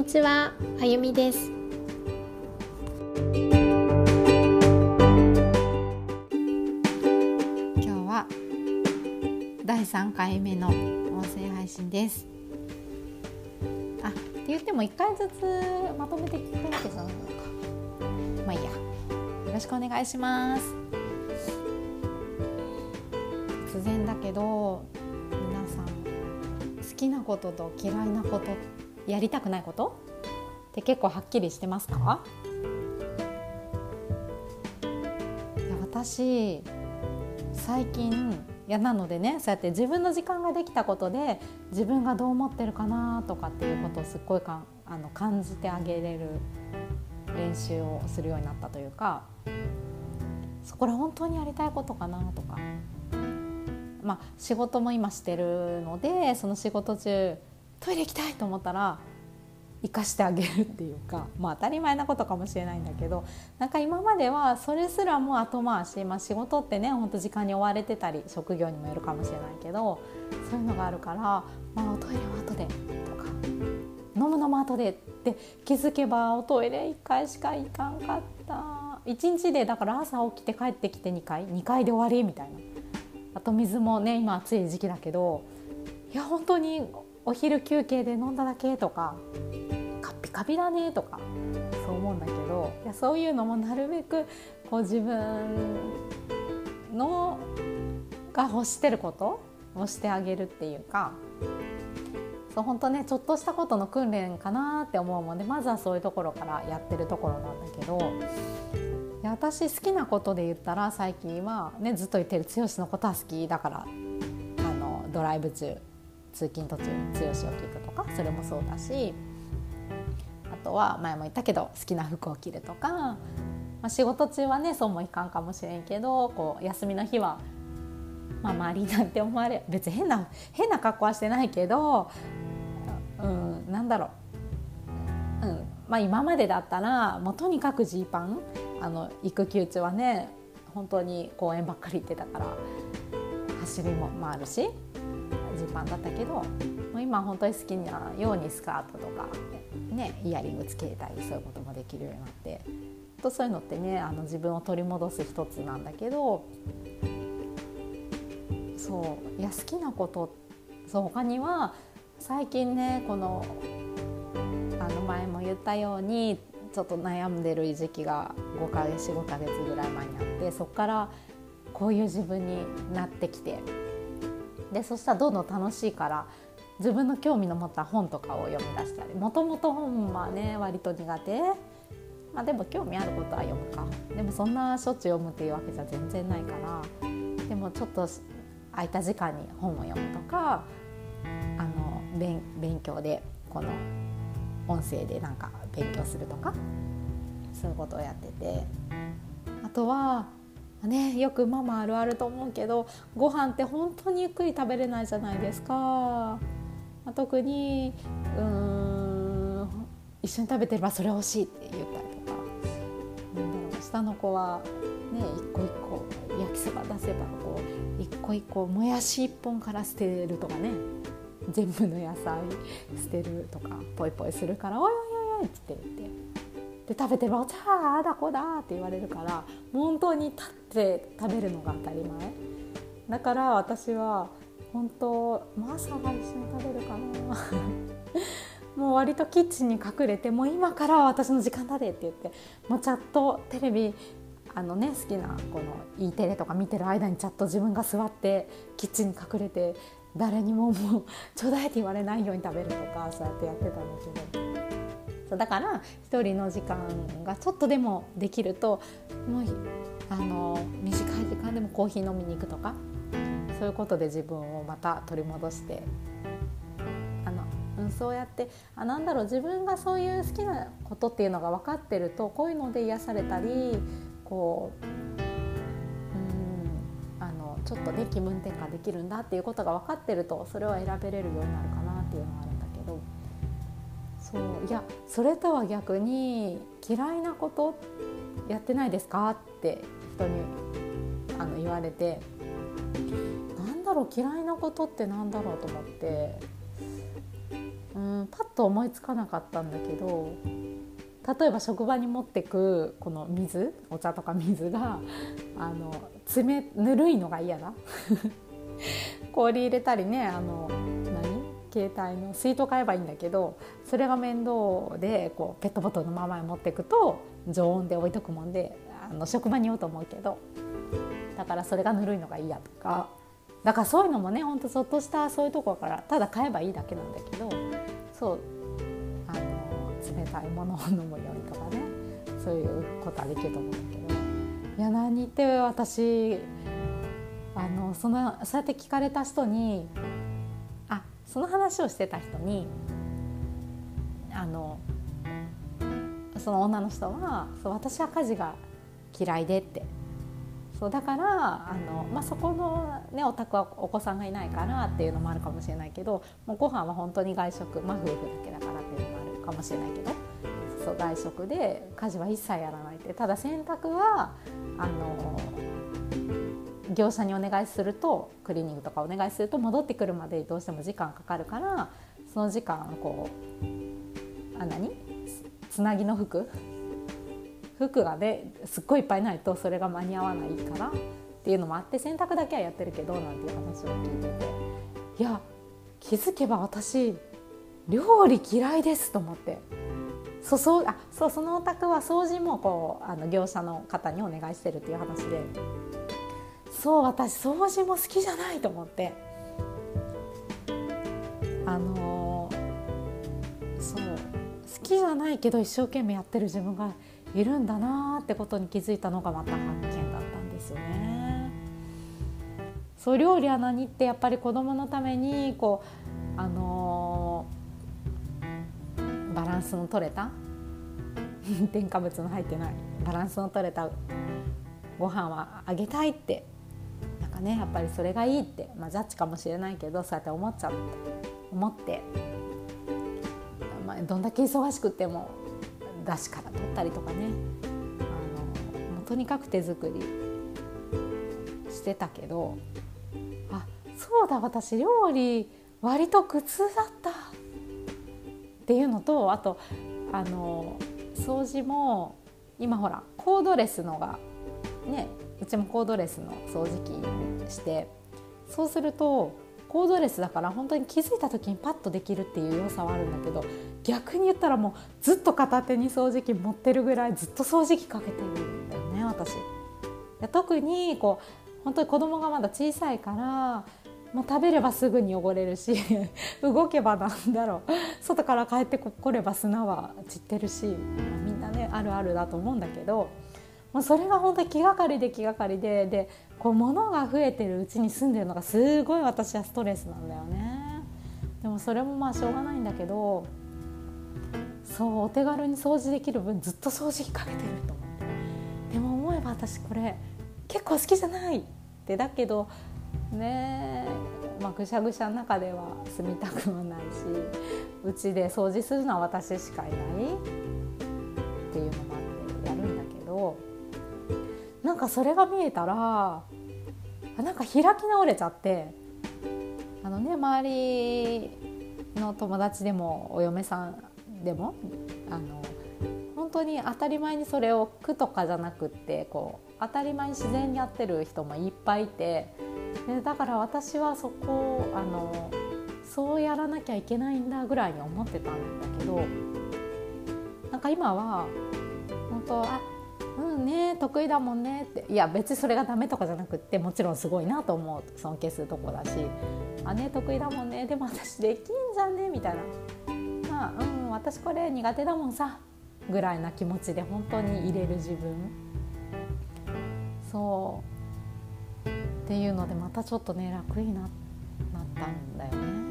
にちは、あゆみです。今日は第3回目の音声配信です。あ、って言っても1回ずつまとめて聞くわけじゃないのか。まあいいや。よろしくお願いします。突然だけど皆さん好きなことと嫌いなことやりたくないこと？って結構はっきりしてますか？いや私最近いやなのでねそうやって自分の時間ができたことで自分がどう思ってるかなとかっていうことをすっごいかんあの感じてあげれる練習をするようになったというかそこら本当にやりたいことかなとか。まあ仕事も今してるのでその仕事中トイレ行きたいと思ったら生かしてあげるっていうか、まあ、当たり前なことかもしれないんだけどなんか今まではそれすらも後回し、まあ、仕事ってねほんと時間に追われてたり職業にもよるかもしれないけどそういうのがあるから、まあ、おトイレは後でとか飲むのも後でって気づけばおトイレ1回しか行かんかった。1日でだから朝起きて帰ってきて2回2回で終わりみたいな。あと水もね今暑い時期だけどいや本当にお昼休憩で飲んだだけとかカピカピだねとかそう思うんだけどいやそういうのもなるべくこう自分のが欲してることをしてあげるっていうかそう本当ねちょっとしたことの訓練かなって思うもんでまずはそういうところからやってるところなんだけど私好きなことで言ったら最近は、ね、ずっと言ってる剛のことは好きだからあのドライブ中。通勤途中に剛を聞くとかそれもそうだしあとは前も言ったけど好きな服を着るとか、まあ、仕事中はねそうもいかんかもしれんけどこう休みの日は、まあ、周りなんて思われ別に変な変な格好はしてないけど、うん、なんだろう、うんまあ、今までだったらもうとにかくジーパンあの育休中はね本当に公園ばっかり行ってたから走りもあるし。ジーパンだったけどもう今本当に好きなようにスカートとか、ね、イヤリングつけたりそういうこともできるようになってとそういうのってねあの自分を取り戻す一つなんだけどそういや好きなことそう他には最近ねこのあの前も言ったようにちょっと悩んでる時期が5ヶ月45ヶ月ぐらい前にあってそこからこういう自分になってきてでそしたらどんどん楽しいから自分の興味の持った本とかを読み出したり。もともと本はね割と苦手。まあでも興味あることは読むか。でもそんなしょっちゅう読むっていうわけじゃ全然ないから。でもちょっと空いた時間に本を読むとかあの勉勉強でこの音声でなんか勉強するとかそういうことをやってて。あとはね、よくママあるあると思うけどご飯って本当にゆっくり食べれないじゃないですか、まあ、特にうん一緒に食べてればそれ欲しいって言ったりとか。なん下の子はね一個一個焼きそば出せばこう一個一個もやし一本から捨てるとかね。全部の野菜捨てるとかポイポイするから「おいおいおいおい」って言って言って。で食べてば「じゃあだこだ」って言われるから本当に立って食べるのが当たり前だから私は本当マサが一緒に食べるかな もう割とキッチンに隠れてもう今から私の時間だでって言ってもうチャットテレビあのね好きなこの E テレとか見てる間にチャット自分が座ってキッチンに隠れて誰にももう ちょうだいって言われないように食べるとかそうやってやってたんだけど。そうだから一人の時間がちょっとでもできるともうあの短い時間でもコーヒー飲みに行くとかそういうことで自分をまた取り戻してあの、うん、そうやってあなんだろう自分がそういう好きなことっていうのが分かってるとこういうので癒されたりこうんあのちょっとね気分転換できるんだっていうことが分かってるとそれを選べれるようになるかなっていうのがあるんだけど。そういやそれとは逆に嫌いなことやってないですかって人にあの言われてなんだろう嫌いなことってなんだろうと思ってうんパッと思いつかなかったんだけど例えば職場に持ってくこの水お茶とか水があの冷ぬるいのが嫌だ 氷入れたりねあの携帯の水筒買えばいいんだけどそれが面倒でこうペットボトルのまま持っていくと常温で置いとくもんであの職場に言おうと思うけどだからそれがぬるいのが嫌とか。だからそういうのもねほんとちょっとしたそういうところからただ買えばいいだけなんだけどそうあの冷たいものを飲むようにとかねそういうことはできると思うんだけど。いや何って私。あのそのそうやって聞かれた人にその話をしてた人にあのその女の人はそう私は家事が嫌いでって。そうだからあの、まあ、そこの、ね、お宅はお子さんがいないからっていうのもあるかもしれないけどもうご飯は本当に外食、まあ、夫婦だけだからっていうのもあるかもしれないけどそう外食で家事は一切やらないって。ただ洗濯はあの業者にお願いするとクリーニングとかお願いすると戻ってくるまでどうしても時間かかるからその時間こうあ何つなぎの服。服がねすっごいいっぱいないとそれが間に合わないからっていうのもあって洗濯だけはやってるけどなんていう話を聞いてて。いや気づけば私料理嫌いですと思って。そそうあそうそのお宅は掃除もこうあの業者の方にお願いしてるっていう話で。そう私掃除も好きじゃないと思って。あのー、そう好きじゃないけど一生懸命やってる自分がいるんだなってことに気づいたのがまた発見だったんですよね。そう料理は何ってやっぱり子供のためにこうあのー、バランスの取れた？添加物の入ってない。バランスの取れたご飯はあげたいってねやっぱりそれがいいって、まあ、ジャッジかもしれないけどそうやって思っちゃって思って、まあ、どんだけ忙しくても出汁から取ったりとかねあのもうとにかく手作りしてたけどあそうだ私料理割と苦痛だったっていうのとあとあの掃除も今ほらコードレスのがねうちもコードレスの掃除機してそうするとコードレスだから本当に気づいた時にパッとできるっていう良さはあるんだけど逆に言ったらもうずっと片手に掃除機持ってるぐらいずっと掃除機かけてるんだよね私。特にこう本当に子供がまだ小さいからもう食べればすぐに汚れるし 動けばなんだろう外から帰ってこれば砂は散ってるし、みんなねあるあるだと思うんだけどもうそれが本当に気がかりで気がかりででこう物が増えてるうちに住んでるのがすごい私はストレスなんだよね。でもそれもまあしょうがないんだけどそうお手軽に掃除できる分ずっと掃除機かけてると思ってでも思えば私これ結構好きじゃないってだけどねまあ、ぐしゃぐしゃの中では住みたくもないしうちで掃除するのは私しかいないなんかそれが見えたらなんか開き直れちゃってあのね周りの友達でもお嫁さんでもあの本当に当たり前にそれを苦とかじゃなくってこう当たり前に自然にやってる人もいっぱいいてでだから私はそこあのそうやらなきゃいけないんだぐらいに思ってたんだけどなんか今は本当あうんね得意だもんねって。いや別にそれがダメとかじゃなくってもちろんすごいなと思う。尊敬するとこだし。あね得意だもんね。でも私できんじゃんねみたいな。まあうん私これ苦手だもんさ。ぐらいな気持ちで本当に入れる自分。そう。っていうのでまたちょっとね楽になったんだよね。